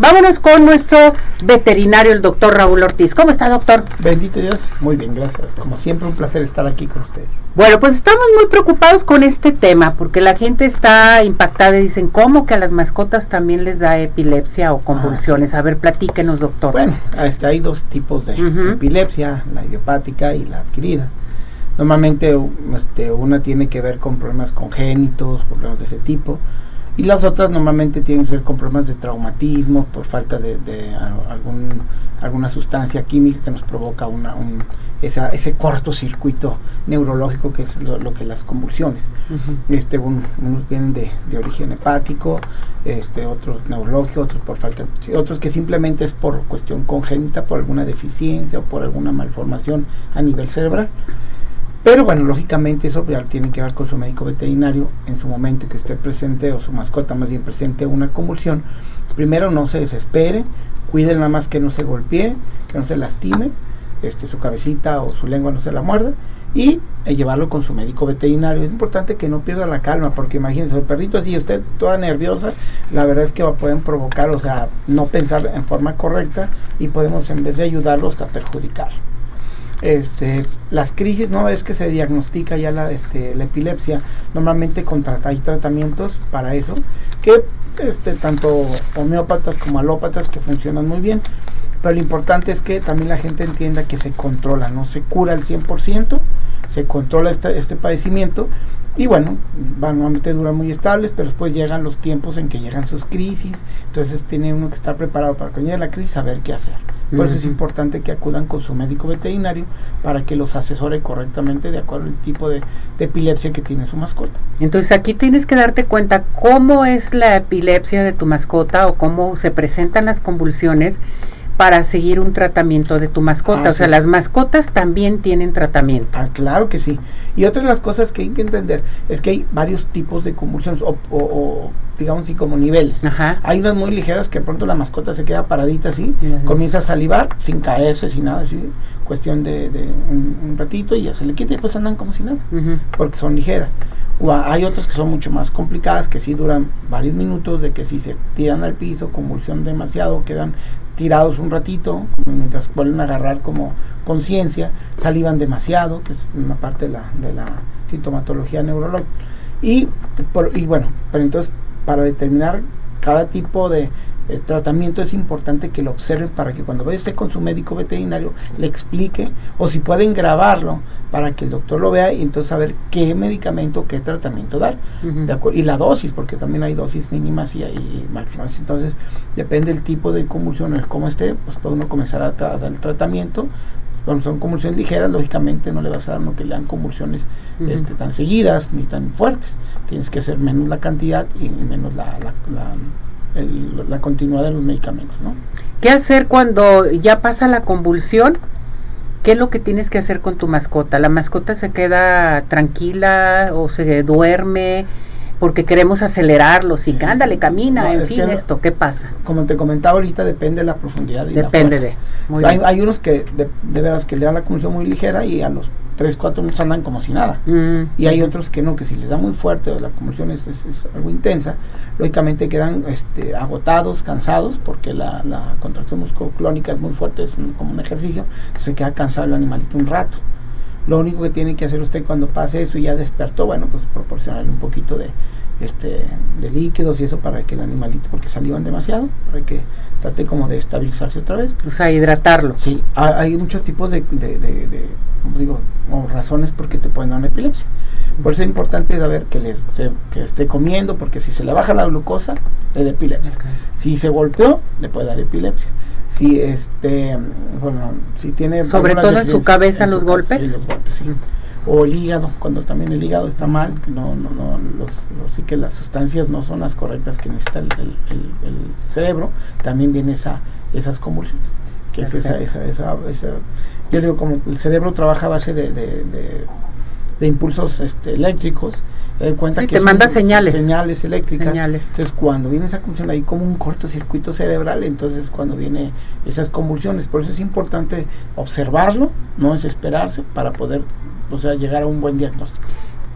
Vámonos con nuestro veterinario, el doctor Raúl Ortiz. ¿Cómo está, doctor? Bendito Dios, muy bien, gracias. Como siempre, un placer estar aquí con ustedes. Bueno, pues estamos muy preocupados con este tema, porque la gente está impactada y dicen, ¿cómo que a las mascotas también les da epilepsia o ah, convulsiones? A ver, platíquenos, doctor. Bueno, este, hay dos tipos de, epilepsia, la idiopática y la adquirida. Normalmente este, una tiene que ver con problemas congénitos, problemas de ese tipo y las otras normalmente tienen que ver con problemas de traumatismo por falta de, algún, alguna sustancia química que nos provoca una, un, ese cortocircuito neurológico que es lo, que las convulsiones. este, unos vienen de, origen hepático, este, otros neurológicos, otros por falta, otros que simplemente es por cuestión congénita, por alguna deficiencia o por alguna malformación a nivel cerebral. Pero bueno, lógicamente eso ya tiene que ver con su médico veterinario en su momento que esté presente o su mascota más bien presente una convulsión. Primero no se desespere, cuide nada más que no se golpee, que no se lastime, este, su cabecita o su lengua no se la muerda y eh, llevarlo con su médico veterinario. Es importante que no pierda la calma, porque imagínense, el perrito así, usted toda nerviosa, la verdad es que va, pueden provocar, o sea, no pensar en forma correcta y podemos en vez de ayudarlo hasta perjudicar este, las crisis, no es que se diagnostica ya la, este, la epilepsia, normalmente hay tratamientos para eso, que este, tanto homeópatas como alópatas que funcionan muy bien, pero lo importante es que también la gente entienda que se controla, no se cura al 100%, se controla este, este padecimiento y bueno, normalmente duran muy estables, pero después llegan los tiempos en que llegan sus crisis, entonces tiene uno que estar preparado para cuando la crisis, saber qué hacer. Por eso es importante que acudan con su médico veterinario para que los asesore correctamente de acuerdo al tipo de, de, epilepsia que tiene su mascota. Entonces aquí tienes que darte cuenta cómo es la epilepsia de tu mascota o cómo se presentan las convulsiones para seguir un tratamiento de tu mascota. o sea, las mascotas también tienen tratamiento. Ah, claro que sí. Y otra de las cosas que hay que entender es que hay varios tipos de convulsiones o, digamos así como niveles. Hay unas muy ligeras que pronto la mascota se queda paradita así, comienza a salivar sin caerse, sin nada, así, cuestión de, un, ratito y ya se le quita y pues andan como si nada, porque son ligeras. O hay otras que son mucho más complicadas, que sí duran varios minutos, de que si se tiran al piso, convulsión demasiado, quedan tirados un ratito, mientras vuelven a agarrar como conciencia, salivan demasiado, que es una parte de la, de la sintomatología neurológica. Y, y bueno, pero entonces para determinar cada tipo de eh, tratamiento es importante que lo observen para que cuando vaya usted con su médico veterinario le explique o si pueden grabarlo para que el doctor lo vea y entonces saber qué medicamento, qué tratamiento dar. y la dosis, porque también hay dosis mínimas y, máximas. Entonces, depende del tipo de convulsiones, cómo esté, pues puede uno comenzar a, dar el tratamiento. Cuando son convulsiones ligeras, lógicamente no le vas a dar lo que le dan convulsiones este, tan seguidas ni tan fuertes. Tienes que hacer menos la cantidad y menos la, la, la continuidad de los medicamentos. ¿no? ¿Qué hacer cuando ya pasa la convulsión? ¿Qué es lo que tienes que hacer con tu mascota? ¿La mascota se queda tranquila o se duerme? Porque queremos acelerarlo, si sí, ándale, camina, en fin, esto, ¿qué pasa? Como te comentaba ahorita, depende de la profundidad y Depende de. hay, hay, unos que de, de veras que le dan la convulsión muy ligera y a los 3, 4 minutos andan como si nada. Mm. Y hay otros que no, que si les da muy fuerte o la convulsión es, algo intensa, lógicamente quedan este, agotados, cansados, porque la, la contracción musculoclónica es muy fuerte, es como un ejercicio, se queda cansado el animalito un rato. Lo único que tiene que hacer usted cuando pase eso y ya despertó, bueno, pues proporcionarle un poquito de, este, de líquidos y eso para que el animalito, porque salivan demasiado, para que trate como de estabilizarse otra vez. O sea, hidratarlo. Sí, hay muchos tipos de, de, como digo, o razones porque te pueden dar una epilepsia. Por eso es importante saber que, le, que esté comiendo, porque si se le baja la glucosa, le da epilepsia. Si se golpeó, le puede dar epilepsia. Si este, bueno, si tiene sobre todo en su cabeza los, golpes. Sí, los o el hígado, cuando también el hígado está mal, no, no, no, los, sí que las sustancias no son las correctas que necesita el, cerebro, también viene esa, esas convulsiones, que es esa, esa, esa, yo digo como el cerebro trabaja a base de, de, impulsos este, eléctricos, cuenta que te manda señales. Señales eléctricas. Entonces, cuando viene esa convulsión, hay como un cortocircuito cerebral, entonces cuando viene esas convulsiones, por eso es importante observarlo, no desesperarse para poder o sea, llegar a un buen diagnóstico.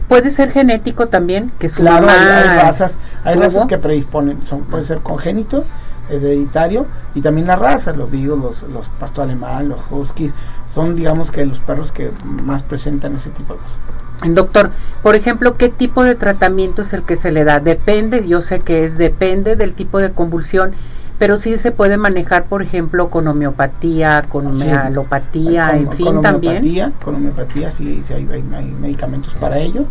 Puede ser genético también, que su claro, hay, razas, hay razas que predisponen, son, puede ser congénito, hereditario y también la raza, los vivos, los, los pasto alemán, los huskies, son digamos que los perros que más presentan ese tipo de cosas. Doctor, por ejemplo, ¿qué tipo de tratamiento es el que se le da? Depende, yo sé que es depende del tipo de convulsión, pero sí se puede manejar, por ejemplo, con homeopatía, con homeopatía, en fin, con también. Con homeopatía, sí, sí hay, hay, medicamentos para ello.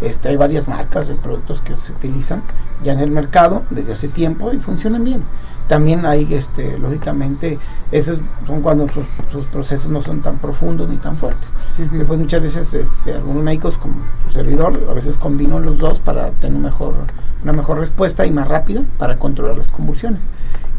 Este, hay varias marcas de productos que se utilizan ya en el mercado desde hace tiempo y funcionan bien también hay este lógicamente esos son cuando sus, procesos no son tan profundos ni tan fuertes. Después muchas veces este, algunos médicos como su servidor a veces combinan los dos para tener mejor una mejor respuesta y más rápida para controlar las convulsiones.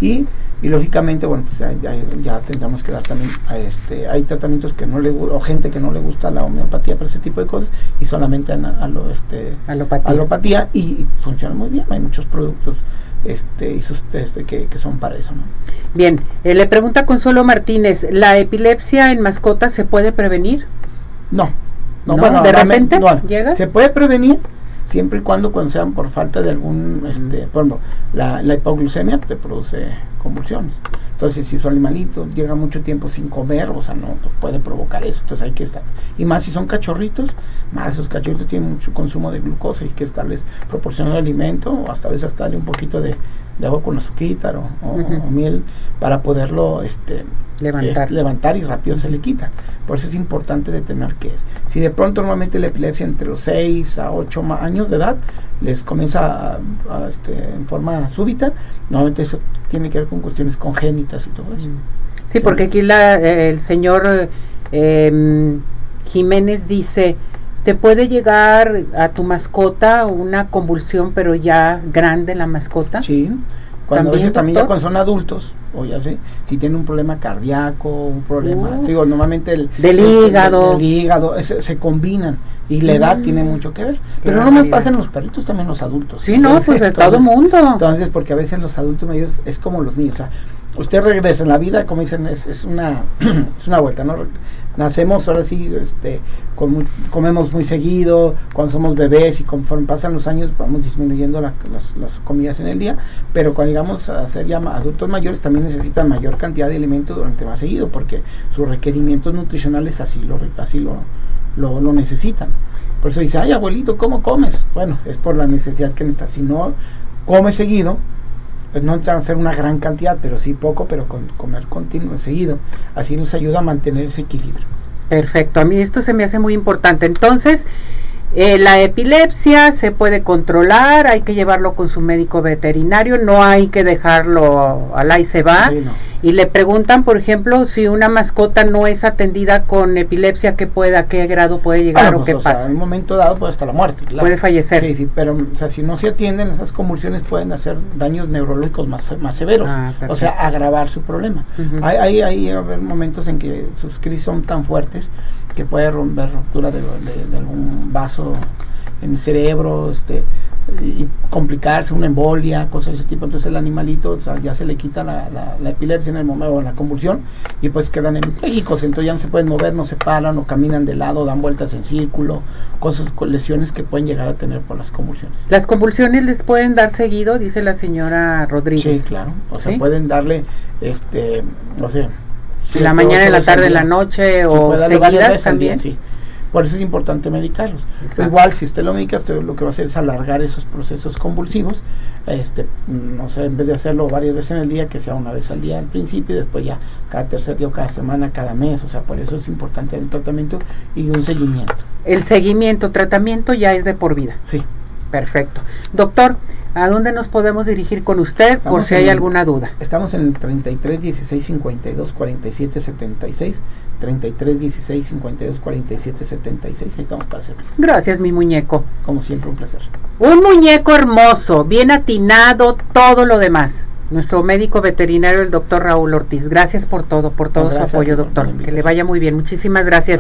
Y, y lógicamente bueno pues ya, tendremos que dar también a este hay tratamientos que no le o gente que no le gusta la homeopatía para ese tipo de cosas y solamente a, lo este alopatía, alopatía y, y funciona muy bien. Hay muchos productos este, y sus test que, que son para eso. ¿no? Bien, eh, le pregunta Consuelo Martínez, ¿la epilepsia en mascotas se puede prevenir? No, no, bueno, de repente llega. Se puede prevenir siempre y cuando, cuando sean por falta de algún, este, por ejemplo, la, la hipoglucemia te produce convulsiones. Entonces, si su animalito llega mucho tiempo sin comer, o sea, no pues puede provocar eso. Entonces hay que estar. Y más si son cachorritos, más esos cachorritos tienen mucho consumo de glucosa y hay que estarles proporcionando alimento, o hasta a veces hasta darle un poquito de, agua con azúcar o, o, miel para poderlo este, levantar. levantar y rápido se le quita. Por eso es importante determinar qué es. Si de pronto normalmente la epilepsia entre los 6 a 8 años de edad les comienza a, este, en forma súbita, normalmente eso tiene que ver con cuestiones congénitas y todo eso. Sí, porque aquí la, el señor em, Jiménez dice, te puede llegar a tu mascota una convulsión, pero ya grande la mascota. Sí, cuando a veces también ya cuando son adultos, o ya sé, si tiene un problema cardíaco, un problema, uh. digo, normalmente el del hígado, el, hígado se combinan y la edad tiene mm. mucho que ver. Pero no más pasa en los perritos, también los adultos. Sí, no, pues de todo mundo. Entonces, porque a veces los adultos mayores es como los niños, o sea, usted regresa en la vida, como dicen, es, es una es una vuelta, ¿no? Nacemos ahora sí, este, comemos muy seguido, cuando somos bebés y conforme pasan los años vamos disminuyendo las, las, comidas en el día, pero cuando llegamos a ser ya adultos mayores también necesitan mayor cantidad de alimentos durante más seguido, porque sus requerimientos nutricionales así lo, así lo, lo, necesitan. Por eso dice, ay abuelito, ¿cómo comes? Bueno, es por la necesidad que necesita. Si no come seguido, pues no va ser una gran cantidad, pero sí poco, pero con comer continuo, seguido. Así nos ayuda a mantener ese equilibrio. Perfecto, a mí esto se me hace muy importante. Entonces, eh, la epilepsia se puede controlar, hay que llevarlo con su médico veterinario, no hay que dejarlo al ahí se va. Y le preguntan, por ejemplo, si una mascota no es atendida con epilepsia, ¿qué puede, a qué grado puede llegar o pues, qué pasa? en un momento dado puede hasta la muerte. Puede fallecer. Sí, sí, pero o sea, si no se atienden, esas convulsiones pueden hacer daños neurológicos más, más severos, ah, o sea, agravar su problema. hay, hay, hay momentos en que sus crisis son tan fuertes que puede romper ruptura de, algún vaso en el cerebro, este, y complicarse, una embolia, cosas de ese tipo. Entonces el animalito ya se le quita la, la, epilepsia en el momento, o la convulsión, y pues quedan hemipléjicos, entonces ya no se pueden mover, no se paran, o caminan de lado, dan vueltas en círculo, cosas lesiones que pueden llegar a tener por las convulsiones. ¿Las convulsiones les pueden dar seguido? Dice la señora Rodríguez. Sí, claro. O sea, pueden darle, este, o sea, la mañana, en la tarde, en la noche o seguidas también. Sí. Por eso es importante medicarlos. Igual, si usted lo medica, usted lo que va a hacer es alargar esos procesos convulsivos. Este, no sé, en vez de hacerlo varias veces en el día, que sea una vez al día al principio y después ya cada tercer día o cada semana, cada mes. O sea, por eso es importante el tratamiento y un seguimiento. El seguimiento, tratamiento ya es de por vida. Sí. Perfecto. Doctor, ¿A dónde nos podemos dirigir con usted por si hay alguna duda? Estamos en el 33 16 52 47 76. 33 16 52 47 76. Ahí estamos para servirles. Gracias, mi muñeco. Como siempre, un placer. Un muñeco hermoso, bien atinado, todo lo demás. Nuestro médico veterinario, el doctor Raúl Ortiz. Gracias por todo, por todo su apoyo, doctor. Que le vaya muy bien. Muchísimas gracias.